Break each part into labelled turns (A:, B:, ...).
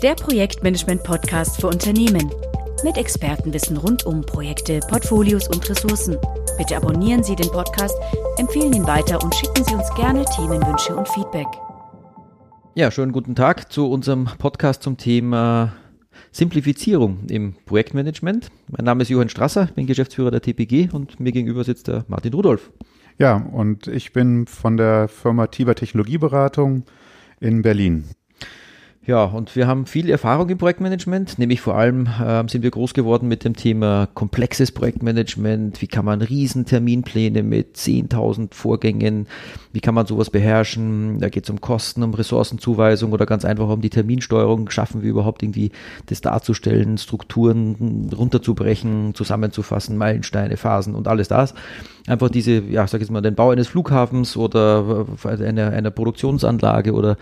A: der Projektmanagement-Podcast für Unternehmen. Mit Expertenwissen rund um Projekte, Portfolios und Ressourcen. Bitte abonnieren Sie den Podcast, empfehlen ihn weiter und schicken Sie uns gerne Themenwünsche und Feedback.
B: Ja, schönen guten Tag zu unserem Podcast zum Thema Simplifizierung im Projektmanagement. Mein Name ist Johann Strasser, bin Geschäftsführer der TPG und mir gegenüber sitzt der Martin Rudolf.
C: Ja, und ich bin von der Firma Tiber Technologieberatung in Berlin.
B: Ja, und wir haben viel Erfahrung im Projektmanagement, nämlich vor allem äh, sind wir groß geworden mit dem Thema komplexes Projektmanagement. Wie kann man riesen Terminpläne mit 10.000 Vorgängen, wie kann man sowas beherrschen? Da geht es um Kosten, um Ressourcenzuweisung oder ganz einfach um die Terminsteuerung. Schaffen wir überhaupt irgendwie das darzustellen, Strukturen runterzubrechen, zusammenzufassen, Meilensteine, Phasen und alles das. Einfach diese, ja, sag ich mal, den Bau eines Flughafens oder einer, einer Produktionsanlage oder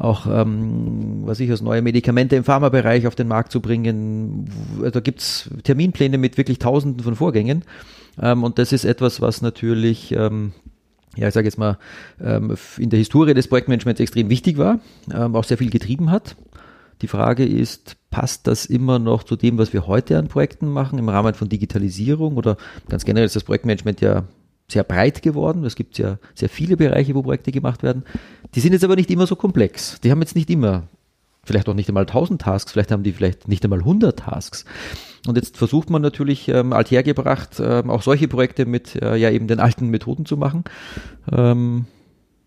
B: auch, ähm, was ich, als neue Medikamente im Pharmabereich auf den Markt zu bringen. Da gibt's Terminpläne mit wirklich Tausenden von Vorgängen. Ähm, und das ist etwas, was natürlich, ähm, ja, ich sage jetzt mal, ähm, in der Historie des Projektmanagements extrem wichtig war, ähm, auch sehr viel getrieben hat. Die Frage ist, passt das immer noch zu dem, was wir heute an Projekten machen im Rahmen von Digitalisierung oder ganz generell ist das Projektmanagement ja sehr breit geworden. Es gibt ja sehr viele Bereiche, wo Projekte gemacht werden. Die sind jetzt aber nicht immer so komplex. Die haben jetzt nicht immer, vielleicht auch nicht einmal 1000 Tasks, vielleicht haben die vielleicht nicht einmal 100 Tasks. Und jetzt versucht man natürlich ähm, althergebracht, ähm, auch solche Projekte mit äh, ja eben den alten Methoden zu machen. Ähm,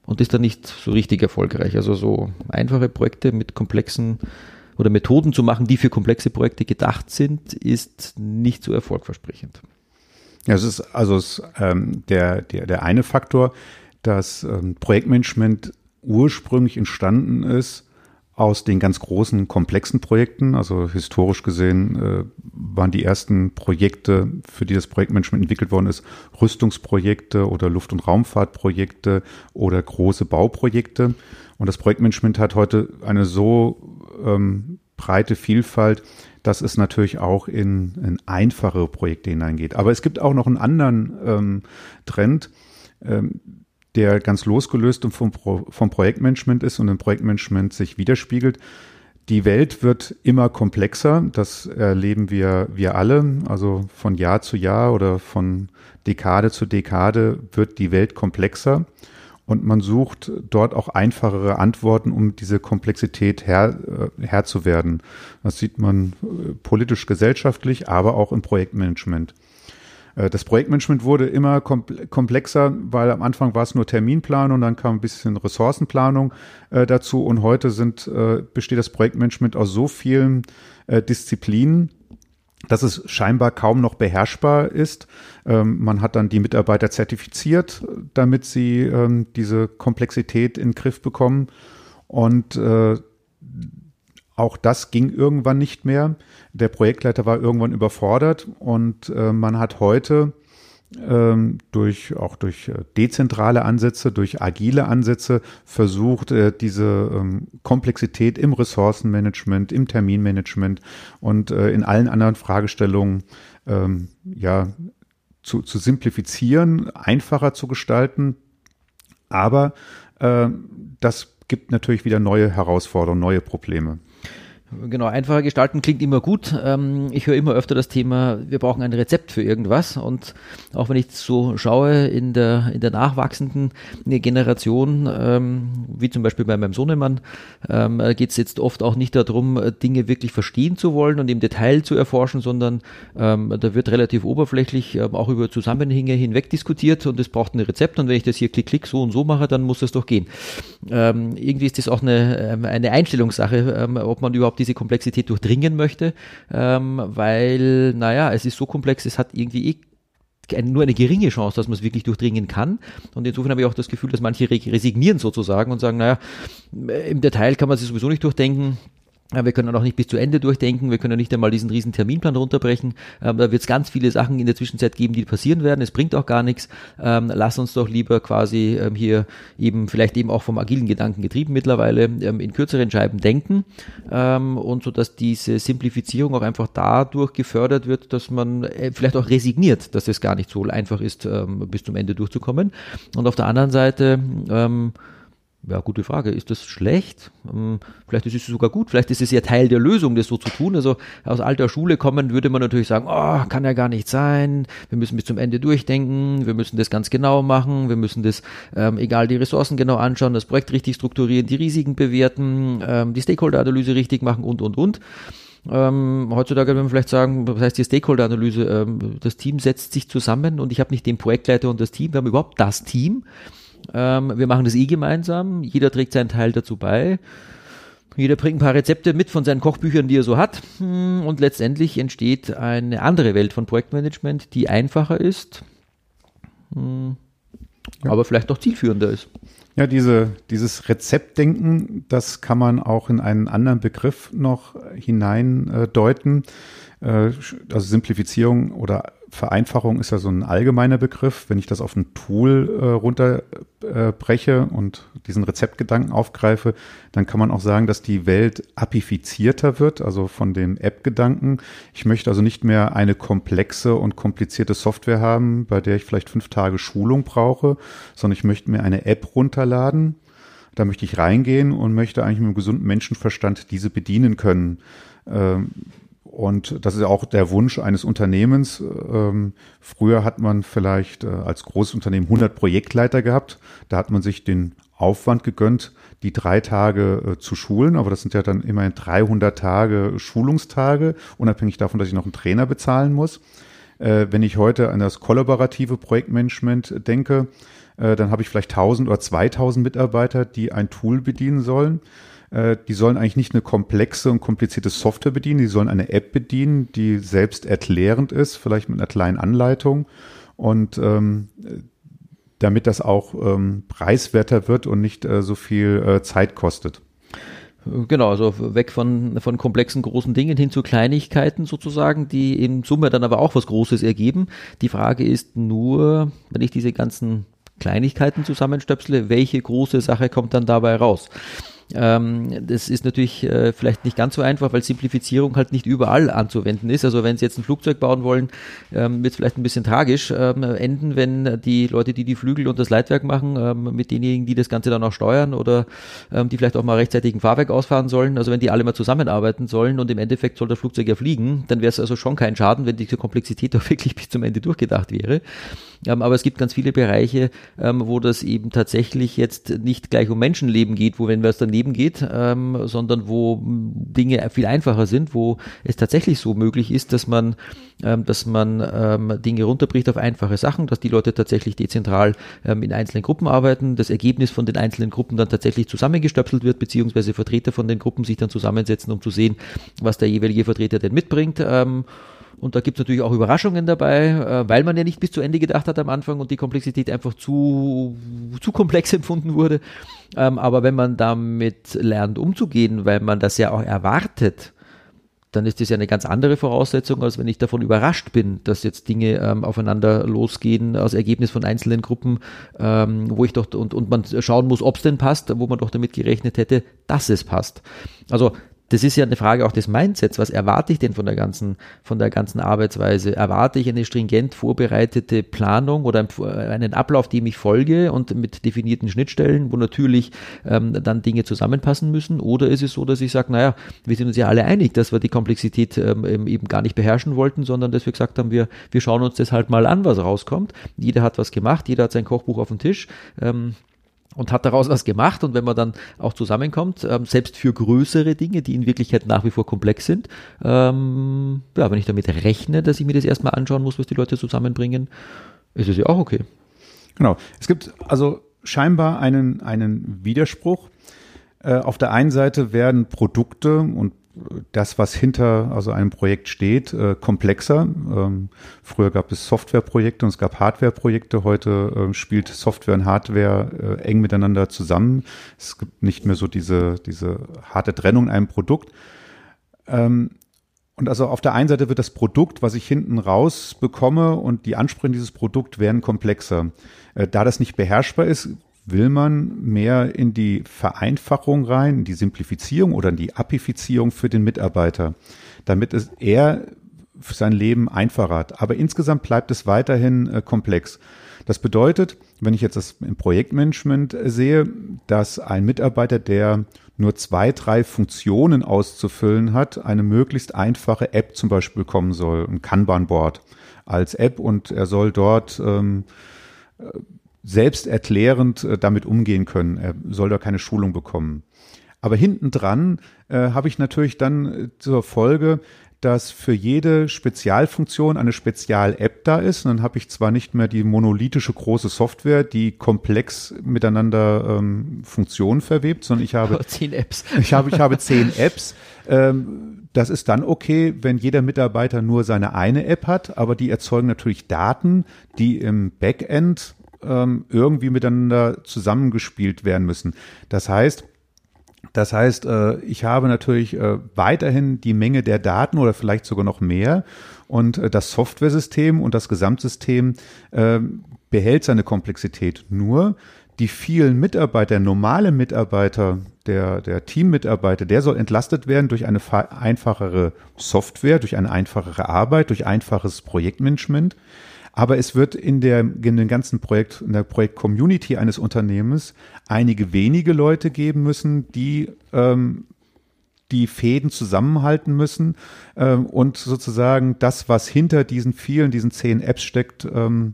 B: und ist dann nicht so richtig erfolgreich. Also so einfache Projekte mit komplexen oder Methoden zu machen, die für komplexe Projekte gedacht sind, ist nicht so erfolgversprechend.
C: Ja, es ist also es, ähm, der, der, der eine Faktor, dass ähm, Projektmanagement ursprünglich entstanden ist aus den ganz großen, komplexen Projekten. Also historisch gesehen äh, waren die ersten Projekte, für die das Projektmanagement entwickelt worden ist, Rüstungsprojekte oder Luft- und Raumfahrtprojekte oder große Bauprojekte. Und das Projektmanagement hat heute eine so ähm, breite Vielfalt, dass es natürlich auch in, in einfache Projekte hineingeht. Aber es gibt auch noch einen anderen ähm, Trend, ähm, der ganz losgelöst vom, vom Projektmanagement ist und im Projektmanagement sich widerspiegelt. Die Welt wird immer komplexer, das erleben wir, wir alle. Also von Jahr zu Jahr oder von Dekade zu Dekade wird die Welt komplexer und man sucht dort auch einfachere Antworten, um diese Komplexität Herr, äh, Herr zu werden. Das sieht man äh, politisch, gesellschaftlich, aber auch im Projektmanagement. Äh, das Projektmanagement wurde immer komplexer, weil am Anfang war es nur Terminplanung, dann kam ein bisschen Ressourcenplanung äh, dazu und heute sind, äh, besteht das Projektmanagement aus so vielen äh, Disziplinen, dass es scheinbar kaum noch beherrschbar ist. Ähm, man hat dann die Mitarbeiter zertifiziert, damit sie ähm, diese Komplexität in den Griff bekommen. Und äh, auch das ging irgendwann nicht mehr. Der Projektleiter war irgendwann überfordert und äh, man hat heute durch auch durch äh, dezentrale Ansätze, durch agile Ansätze versucht, äh, diese ähm, Komplexität im Ressourcenmanagement, im Terminmanagement und äh, in allen anderen Fragestellungen ähm, ja zu, zu simplifizieren, einfacher zu gestalten. Aber äh, das gibt natürlich wieder neue Herausforderungen, neue Probleme.
B: Genau, einfacher gestalten klingt immer gut. Ähm, ich höre immer öfter das Thema, wir brauchen ein Rezept für irgendwas. Und auch wenn ich so schaue in der, in der nachwachsenden Generation, ähm, wie zum Beispiel bei meinem Sohnemann, ähm, geht es jetzt oft auch nicht darum, Dinge wirklich verstehen zu wollen und im Detail zu erforschen, sondern da wird relativ oberflächlich auch über Zusammenhänge hinweg diskutiert und es braucht ein Rezept. Und wenn ich das hier klick, klick, so und so mache, dann muss das doch gehen. irgendwie ist das auch eine, eine Einstellungssache, ob man überhaupt diese Komplexität durchdringen möchte, ähm, weil, naja, es ist so komplex, es hat irgendwie eh nur eine geringe Chance, dass man es wirklich durchdringen kann. Und insofern habe ich auch das Gefühl, dass manche resignieren sozusagen und sagen, naja, im Detail kann man sich sowieso nicht durchdenken. Wir können auch nicht bis zu Ende durchdenken, wir können nicht einmal diesen riesen Terminplan runterbrechen. Ähm, da wird es ganz viele Sachen in der Zwischenzeit geben, die passieren werden. Es bringt auch gar nichts. Ähm, lass uns doch lieber quasi ähm, hier eben vielleicht eben auch vom agilen Gedanken getrieben mittlerweile ähm, in kürzeren Scheiben denken ähm, und so dass diese Simplifizierung auch einfach dadurch gefördert wird, dass man äh, vielleicht auch resigniert, dass es gar nicht so einfach ist, ähm, bis zum Ende durchzukommen. Und auf der anderen Seite Ja, gute Frage. Ist das schlecht? Ähm, vielleicht ist es sogar gut. Vielleicht ist es ja Teil der Lösung, das so zu tun. Also aus alter Schule kommen würde man natürlich sagen, oh, kann ja gar nicht sein. Wir müssen bis zum Ende durchdenken. Wir müssen das ganz genau machen. Wir müssen das, ähm, egal die Ressourcen genau anschauen, das Projekt richtig strukturieren, die Risiken bewerten, ähm, die Stakeholder-Analyse richtig machen und, und, und. Ähm, heutzutage würde man vielleicht sagen, was heißt die Stakeholder-Analyse? Ähm, das Team setzt sich zusammen und ich habe nicht den Projektleiter und das Team, wir haben überhaupt das Team. Ähm, wir machen das eh gemeinsam, jeder trägt seinen Teil dazu bei. Jeder bringt ein paar Rezepte mit von seinen Kochbüchern, die er so hat. Hm, und letztendlich entsteht eine andere Welt von Projektmanagement, die einfacher ist, hm, ja. aber vielleicht noch zielführender ist.
C: Ja, diese, dieses Rezeptdenken, das kann man auch in einen anderen Begriff noch hineindeuten. Äh, also Simplifizierung oder Vereinfachung ist ja so ein allgemeiner Begriff. Wenn ich das auf ein Tool äh, runterbreche äh, und diesen Rezeptgedanken aufgreife, dann kann man auch sagen, dass die Welt apifizierter wird, also von dem App-Gedanken. Ich möchte also nicht mehr eine komplexe und komplizierte Software haben, bei der ich vielleicht fünf Tage Schulung brauche, sondern ich möchte mir eine App runterladen. Da möchte ich reingehen und möchte eigentlich mit einem gesunden Menschenverstand diese bedienen können. Ähm, und das ist auch der Wunsch eines Unternehmens. Ähm, früher hat man vielleicht äh, als großes Unternehmen 100 Projektleiter gehabt. Da hat man sich den Aufwand gegönnt, die drei Tage äh, zu schulen. Aber das sind ja dann immerhin 300 Tage Schulungstage, unabhängig davon, dass ich noch einen Trainer bezahlen muss. Äh, wenn ich heute an das kollaborative Projektmanagement denke, dann habe ich vielleicht 1000 oder 2000 Mitarbeiter, die ein Tool bedienen sollen. Äh, die sollen eigentlich nicht eine komplexe und komplizierte Software bedienen, die sollen eine App bedienen, die selbst erklärend ist, vielleicht mit einer kleinen Anleitung. Und ähm, damit das auch ähm, preiswerter wird und nicht äh, so viel äh, Zeit kostet.
B: Genau, also weg von, von komplexen großen Dingen hin zu Kleinigkeiten sozusagen, die in Summe dann aber auch was Großes ergeben. Die Frage ist nur, wenn ich diese ganzen Kleinigkeiten zusammenstöpsle, welche große Sache kommt dann dabei raus? Ähm, das ist natürlich äh, vielleicht nicht ganz so einfach, weil Simplifizierung halt nicht überall anzuwenden ist. Also wenn Sie jetzt ein Flugzeug bauen wollen, ähm, wird es vielleicht ein bisschen tragisch ähm, enden, wenn die Leute, die die Flügel und das Leitwerk machen, mit denjenigen, die das Ganze dann auch steuern oder die vielleicht auch mal rechtzeitig ein Fahrwerk ausfahren sollen, also wenn die alle mal zusammenarbeiten sollen und im Endeffekt soll das Flugzeug ja fliegen, dann wäre es also schon kein Schaden, wenn diese Komplexität auch wirklich bis zum Ende durchgedacht wäre. Aber es gibt ganz viele Bereiche, wo das eben tatsächlich jetzt nicht gleich um Menschenleben geht, wo wenn wir es daneben Leben geht, ähm, sondern wo Dinge viel einfacher sind, wo es tatsächlich so möglich ist, dass man, ähm, dass man ähm, Dinge runterbricht auf einfache Sachen, dass die Leute tatsächlich dezentral ähm, in einzelnen Gruppen arbeiten, das Ergebnis von den einzelnen Gruppen dann tatsächlich zusammengestöpselt wird, beziehungsweise Vertreter von den Gruppen sich dann zusammensetzen, um zu sehen, was der jeweilige Vertreter denn mitbringt. Ähm, und da gibt es natürlich auch Überraschungen dabei, äh, weil man ja nicht bis zu Ende gedacht hat am Anfang und die Komplexität einfach zu, zu komplex empfunden wurde. Ähm, aber wenn man damit lernt umzugehen, weil man das ja auch erwartet, dann ist das ja eine ganz andere Voraussetzung, als wenn ich davon überrascht bin, dass jetzt Dinge ähm, aufeinander losgehen als Ergebnis von einzelnen Gruppen, ähm, wo ich doch und, und man schauen muss, ob es denn passt, wo man doch damit gerechnet hätte, dass es passt. Also das ist ja eine Frage auch des Mindsets. Was erwarte ich denn von der ganzen, von der ganzen Arbeitsweise? Erwarte ich eine stringent vorbereitete Planung oder einen Ablauf, dem ich folge und mit definierten Schnittstellen, wo natürlich ähm, dann Dinge zusammenpassen müssen? Oder ist es so, dass ich sage, naja, wir sind uns ja alle einig, dass wir die Komplexität ähm, eben gar nicht beherrschen wollten, sondern dass wir gesagt haben, wir, wir schauen uns das halt mal an, was rauskommt. Jeder hat was gemacht, jeder hat sein Kochbuch auf dem Tisch. Ähm, und hat daraus was gemacht. Und wenn man dann auch zusammenkommt, ähm, selbst für größere Dinge, die in Wirklichkeit nach wie vor komplex sind, ähm, ja, wenn ich damit rechne, dass ich mir das erstmal anschauen muss, was die Leute zusammenbringen, ist es ja auch okay.
C: Genau. Es gibt also scheinbar einen, einen Widerspruch. Äh, auf der einen Seite werden Produkte und das, was hinter also einem Projekt steht, äh, komplexer. Ähm, früher gab es Softwareprojekte und es gab Hardwareprojekte. Heute äh, spielt Software und Hardware äh, eng miteinander zusammen. Es gibt nicht mehr so diese, diese harte Trennung in einem Produkt. Ähm, und also auf der einen Seite wird das Produkt, was ich hinten raus bekomme und die Ansprüche dieses Produkt werden komplexer. Äh, da das nicht beherrschbar ist, Will man mehr in die Vereinfachung rein, in die Simplifizierung oder in die Apifizierung für den Mitarbeiter, damit es er für sein Leben einfacher hat. Aber insgesamt bleibt es weiterhin äh, komplex. Das bedeutet, wenn ich jetzt das im Projektmanagement sehe, dass ein Mitarbeiter, der nur zwei, drei Funktionen auszufüllen hat, eine möglichst einfache App zum Beispiel bekommen soll, ein Kanban-Board als App und er soll dort ähm, selbsterklärend äh, damit umgehen können. Er soll da keine Schulung bekommen. Aber hinten dran äh, habe ich natürlich dann äh, zur Folge, dass für jede Spezialfunktion eine Spezial-App da ist. Und dann habe ich zwar nicht mehr die monolithische große Software, die komplex miteinander ähm, Funktionen verwebt, sondern ich habe
B: zehn Apps.
C: Ich habe, ich habe zehn Apps. Ähm, das ist dann okay, wenn jeder Mitarbeiter nur seine eine App hat, aber die erzeugen natürlich Daten, die im Backend ähm, irgendwie miteinander zusammengespielt werden müssen. Das heißt, das heißt, äh, ich habe natürlich äh, weiterhin die Menge der Daten oder vielleicht sogar noch mehr und äh, das Softwaresystem und das Gesamtsystem behält seine Komplexität. Nur die vielen Mitarbeiter, normale Mitarbeiter, der, der Teammitarbeiter, der soll entlastet werden durch eine einfachere Software, durch eine einfachere Arbeit, durch einfaches Projektmanagement. Aber es wird in der, in dem ganzen Projekt, in der Projekt-Community eines Unternehmens einige wenige Leute geben müssen, die ähm, die Fäden zusammenhalten müssen ähm, und sozusagen das, was hinter diesen vielen, diesen zehn Apps steckt, ähm,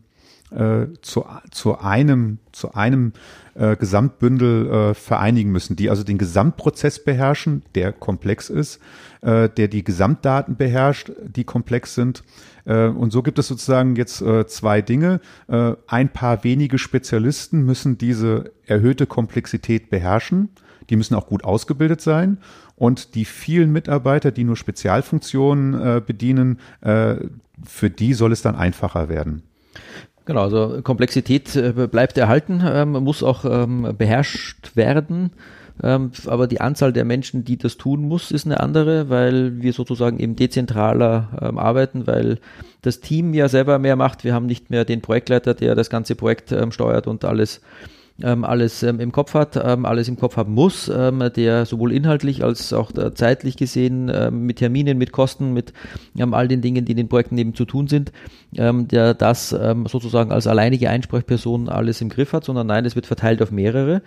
C: äh, zu, zu einem, zu einem äh, Gesamtbündel äh, vereinigen müssen, die also den Gesamtprozess beherrschen, der komplex ist, äh, der die Gesamtdaten beherrscht, die komplex sind. Äh, und so gibt es sozusagen jetzt äh, zwei Dinge. Äh, ein paar wenige Spezialisten müssen diese erhöhte Komplexität beherrschen. Die müssen auch gut ausgebildet sein. Und die vielen Mitarbeiter, die nur Spezialfunktionen bedienen, für die soll es dann einfacher werden.
B: Genau, also Komplexität bleibt erhalten, ähm, muss auch ähm, beherrscht werden. Ähm, aber die Anzahl der Menschen, die das tun muss, ist eine andere, weil wir sozusagen eben dezentraler ähm, arbeiten, weil das Team ja selber mehr macht. Wir haben nicht mehr den Projektleiter, der das ganze Projekt ähm, steuert und alles ähm, alles ähm, im Kopf hat, ähm, alles im Kopf haben muss, der sowohl inhaltlich als auch äh, zeitlich gesehen mit Terminen, mit Kosten, mit all den Dingen, die in den Projekten eben zu tun sind, der das sozusagen als alleinige Einsprechperson alles im Griff hat, sondern nein, es wird verteilt auf mehrere.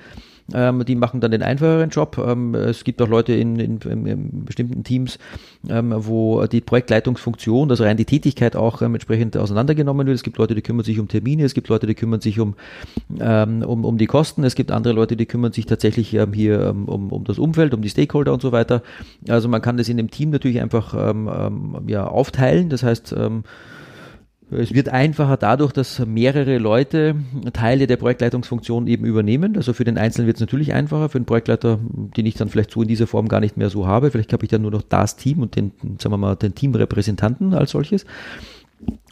B: Ähm, die machen dann den einfacheren Job. Ähm, es gibt auch Leute in, in, in, bestimmten Teams, ähm, wo die Projektleitungsfunktion, also rein die Tätigkeit auch ähm, entsprechend auseinandergenommen wird. Es gibt Leute, die kümmern sich um Termine, es gibt Leute, die kümmern sich um, ähm, um, um die Kosten, es gibt andere Leute, die kümmern sich tatsächlich ähm, hier um, um das Umfeld, um die Stakeholder und so weiter. Also man kann das in dem Team natürlich einfach ja, aufteilen. Das heißt, es wird einfacher dadurch, dass mehrere Leute Teile der Projektleitungsfunktion eben übernehmen. Also für den Einzelnen wird es natürlich einfacher, für den Projektleiter, den ich dann vielleicht so in dieser Form gar nicht mehr so habe. Vielleicht habe ich dann nur noch das Team und den, sagen wir mal, den Teamrepräsentanten als solches.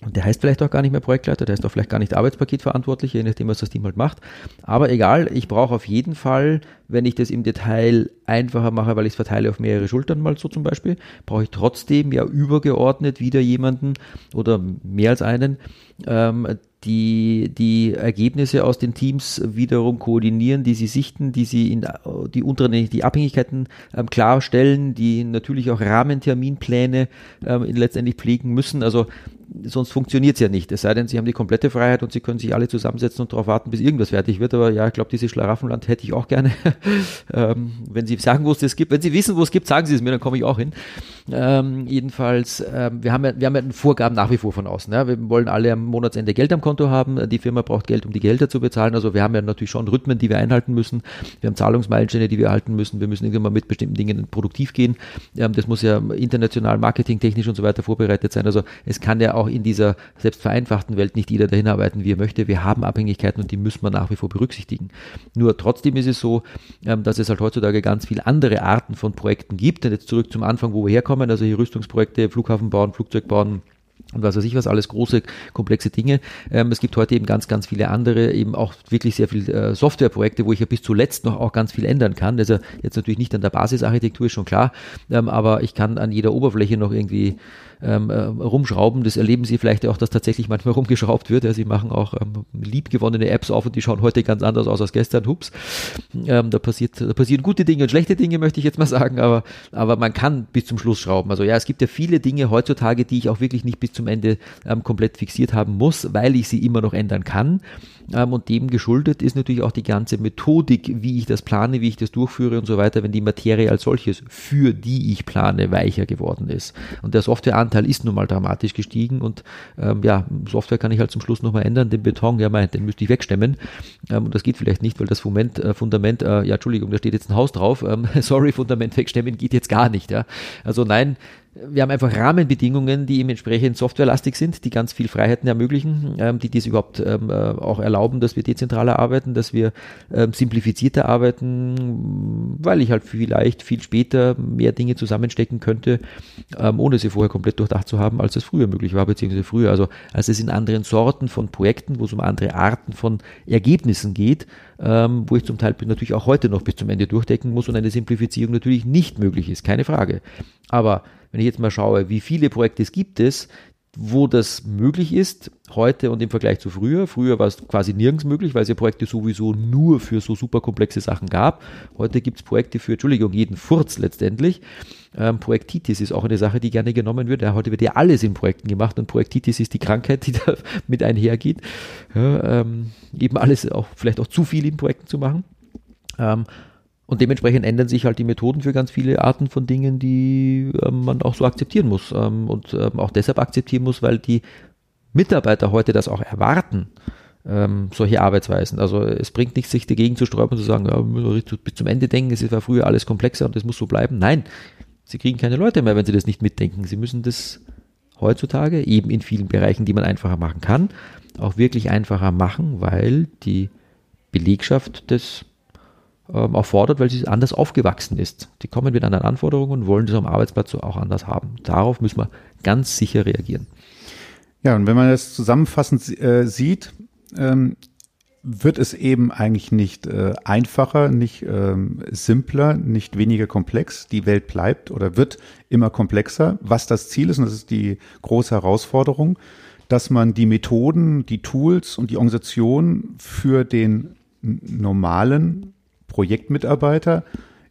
B: Und der heißt vielleicht auch gar nicht mehr Projektleiter, der heißt auch vielleicht gar nicht Arbeitspaketverantwortlich, je nachdem, was das Team halt macht. Aber egal, ich brauche auf jeden Fall, wenn ich das im Detail einfacher mache, weil ich es verteile auf mehrere Schultern mal so zum Beispiel, brauche ich trotzdem ja übergeordnet wieder jemanden oder mehr als einen, ähm, die die Ergebnisse aus den Teams wiederum koordinieren, die sie sichten, die sie in die unteren die Abhängigkeiten ähm, klarstellen, die natürlich auch Rahmenterminpläne ähm, letztendlich pflegen müssen. Also sonst funktioniert es ja nicht. Es sei denn, sie haben die komplette Freiheit und sie können sich alle zusammensetzen und darauf warten, bis irgendwas fertig wird. Aber ja, ich glaube, dieses Schlaraffenland hätte ich auch gerne. ähm, wenn Sie sagen, wo es das gibt, wenn Sie wissen, wo es gibt, sagen Sie es mir, dann komme ich auch hin. Ähm, jedenfalls, ähm, wir haben ja, wir haben ja Vorgaben nach wie vor von außen. Ja. Wir wollen alle am Monatsende Geld am Konto haben. Die Firma braucht Geld, um die Gelder zu bezahlen. Also wir haben ja natürlich schon Rhythmen, die wir einhalten müssen. Wir haben Zahlungsmeilensteine, die wir halten müssen. Wir müssen irgendwann mal mit bestimmten Dingen produktiv gehen. Ähm, das muss ja international, marketingtechnisch und so weiter vorbereitet sein. Also es kann ja auch in dieser selbst vereinfachten Welt nicht jeder dahin arbeiten, wie er möchte. Wir haben Abhängigkeiten und die müssen wir nach wie vor berücksichtigen. Nur trotzdem ist es so, ähm, dass es halt heutzutage ganz viele andere Arten von Projekten gibt. Und jetzt zurück zum Anfang, wo wir herkommen, also hier Rüstungsprojekte, Flughafen bauen, Flugzeug bauen, und was weiß ich was, alles große, komplexe Dinge. Ähm, es gibt heute eben ganz, ganz viele andere, eben auch wirklich sehr viele äh, Softwareprojekte, wo ich ja bis zuletzt noch auch ganz viel ändern kann. Also jetzt natürlich nicht an der Basisarchitektur, ist schon klar, ähm, aber ich kann an jeder Oberfläche noch irgendwie ähm, äh, rumschrauben. Das erleben Sie vielleicht auch, dass tatsächlich manchmal rumgeschraubt wird. Ja, Sie machen auch ähm, liebgewonnene Apps auf und die schauen heute ganz anders aus als gestern. Hups. Ähm, da, passiert, da passieren gute Dinge und schlechte Dinge, möchte ich jetzt mal sagen, aber, aber man kann bis zum Schluss schrauben. Also ja, es gibt ja viele Dinge heutzutage, die ich auch wirklich nicht bis zum zum Ende ähm, komplett fixiert haben muss, weil ich sie immer noch ändern kann. Ähm, und dem geschuldet ist natürlich auch die ganze Methodik, wie ich das plane, wie ich das durchführe und so weiter, wenn die Materie als solches, für die ich plane, weicher geworden ist. Und der Softwareanteil ist nun mal dramatisch gestiegen und ähm, ja, Software kann ich halt zum Schluss nochmal ändern, den Beton, ja, mein, den müsste ich wegstemmen. Ähm, und das geht vielleicht nicht, weil das Fundament, äh, Fundament äh, ja, Entschuldigung, da steht jetzt ein Haus drauf. Ähm, sorry, Fundament wegstemmen geht jetzt gar nicht. Ja. Also nein, wir haben einfach Rahmenbedingungen, die eben entsprechend softwarelastig sind, die ganz viel Freiheiten ermöglichen, ähm, die dies überhaupt ähm, äh, auch erlauben, dass wir dezentraler arbeiten, dass wir ähm, simplifizierter arbeiten, weil ich halt vielleicht viel später mehr Dinge zusammenstecken könnte, ähm, ohne sie vorher komplett durchdacht zu haben, als es früher möglich war, beziehungsweise früher. Also als es in anderen Sorten von Projekten, wo es um andere Arten von Ergebnissen geht, ähm, wo ich zum Teil natürlich auch heute noch bis zum Ende durchdecken muss und eine Simplifizierung natürlich nicht möglich ist, keine Frage. Aber wenn ich jetzt mal schaue, wie viele Projekte es gibt es, wo das möglich ist, heute und im Vergleich zu früher. Früher war es quasi nirgends möglich, weil es ja Projekte sowieso nur für so super komplexe Sachen gab. Heute gibt es Projekte für, Entschuldigung, jeden Furz letztendlich. Ähm, Projektitis ist auch eine Sache, die gerne genommen wird. Ja, heute wird ja alles in Projekten gemacht und Projektitis ist die Krankheit, die da mit einhergeht. Ja, ähm, eben alles auch, vielleicht auch zu viel in Projekten zu machen. Ähm, und dementsprechend ändern sich halt die Methoden für ganz viele Arten von Dingen, die ähm, man auch so akzeptieren muss. Ähm, und ähm, auch deshalb akzeptieren muss, weil die Mitarbeiter heute das auch erwarten, ähm, solche Arbeitsweisen. Also es bringt nichts, sich dagegen zu sträuben und zu sagen, ja, wir müssen bis zum Ende denken, es war früher alles komplexer und es muss so bleiben. Nein, sie kriegen keine Leute mehr, wenn sie das nicht mitdenken. Sie müssen das heutzutage eben in vielen Bereichen, die man einfacher machen kann, auch wirklich einfacher machen, weil die Belegschaft des ähm, auch fordert, weil sie anders aufgewachsen ist. Die kommen mit anderen Anforderungen und wollen das am Arbeitsplatz auch anders haben. Darauf müssen wir ganz sicher reagieren.
C: Ja, und wenn man das zusammenfassend äh, sieht, ähm, wird es eben eigentlich nicht äh, einfacher, nicht ähm, simpler, nicht weniger komplex. Die Welt bleibt oder wird immer komplexer. Was das Ziel ist, und das ist die große Herausforderung, dass man die Methoden, die Tools und die Organisation für den normalen Projektmitarbeiter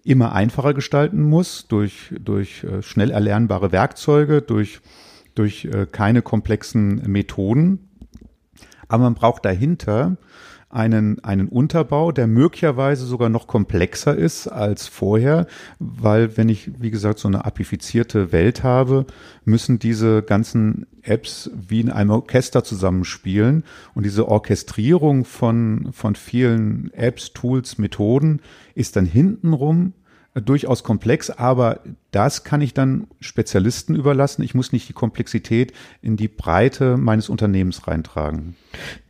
C: immer einfacher gestalten muss durch, durch äh, schnell erlernbare Werkzeuge, durch, durch äh, keine komplexen Methoden. Aber man braucht dahinter einen, einen Unterbau, der möglicherweise sogar noch komplexer ist als vorher, weil wenn ich, wie gesagt, so eine apifizierte Welt habe, müssen diese ganzen Apps wie in einem Orchester zusammenspielen. Und diese Orchestrierung von, von vielen Apps, Tools, Methoden ist dann hintenrum durchaus komplex, aber das kann ich dann Spezialisten überlassen. Ich muss nicht die Komplexität in die Breite meines Unternehmens reintragen.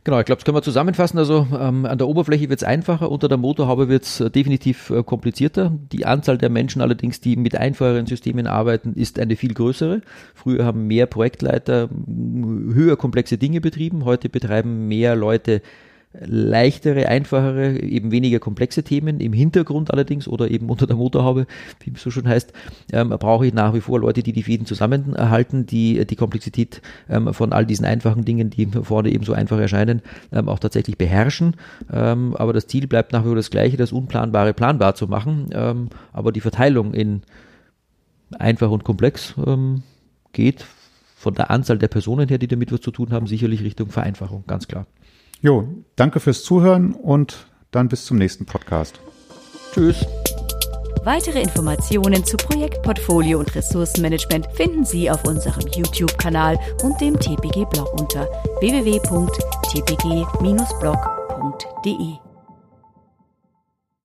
B: Genau, ich glaube, das können wir zusammenfassen. Also ähm, an der Oberfläche wird es einfacher, unter der Motorhaube wird es äh, definitiv äh, komplizierter. Die Anzahl der Menschen allerdings, die mit einfacheren Systemen arbeiten, ist eine viel größere. Früher haben mehr Projektleiter höher komplexe Dinge betrieben, heute betreiben mehr Leute leichtere, einfachere, eben weniger komplexe Themen. Im Hintergrund allerdings oder eben unter der Motorhaube, wie es so schon heißt, ähm, brauche ich nach wie vor Leute, die die Fäden zusammenhalten, die die Komplexität ähm, von all diesen einfachen Dingen, die vorne eben so einfach erscheinen, ähm, auch tatsächlich beherrschen. Ähm, aber das Ziel bleibt nach wie vor das gleiche, das Unplanbare planbar zu machen. Ähm, aber die Verteilung in einfach und komplex ähm, geht von der Anzahl der Personen her, die damit was zu tun haben, sicherlich Richtung Vereinfachung, ganz klar.
C: Jo, danke fürs Zuhören und dann bis zum nächsten Podcast.
B: Tschüss.
A: Weitere Informationen zu Projektportfolio und Ressourcenmanagement finden Sie auf unserem YouTube-Kanal und dem TPG-Blog unter www.tpg-blog.de.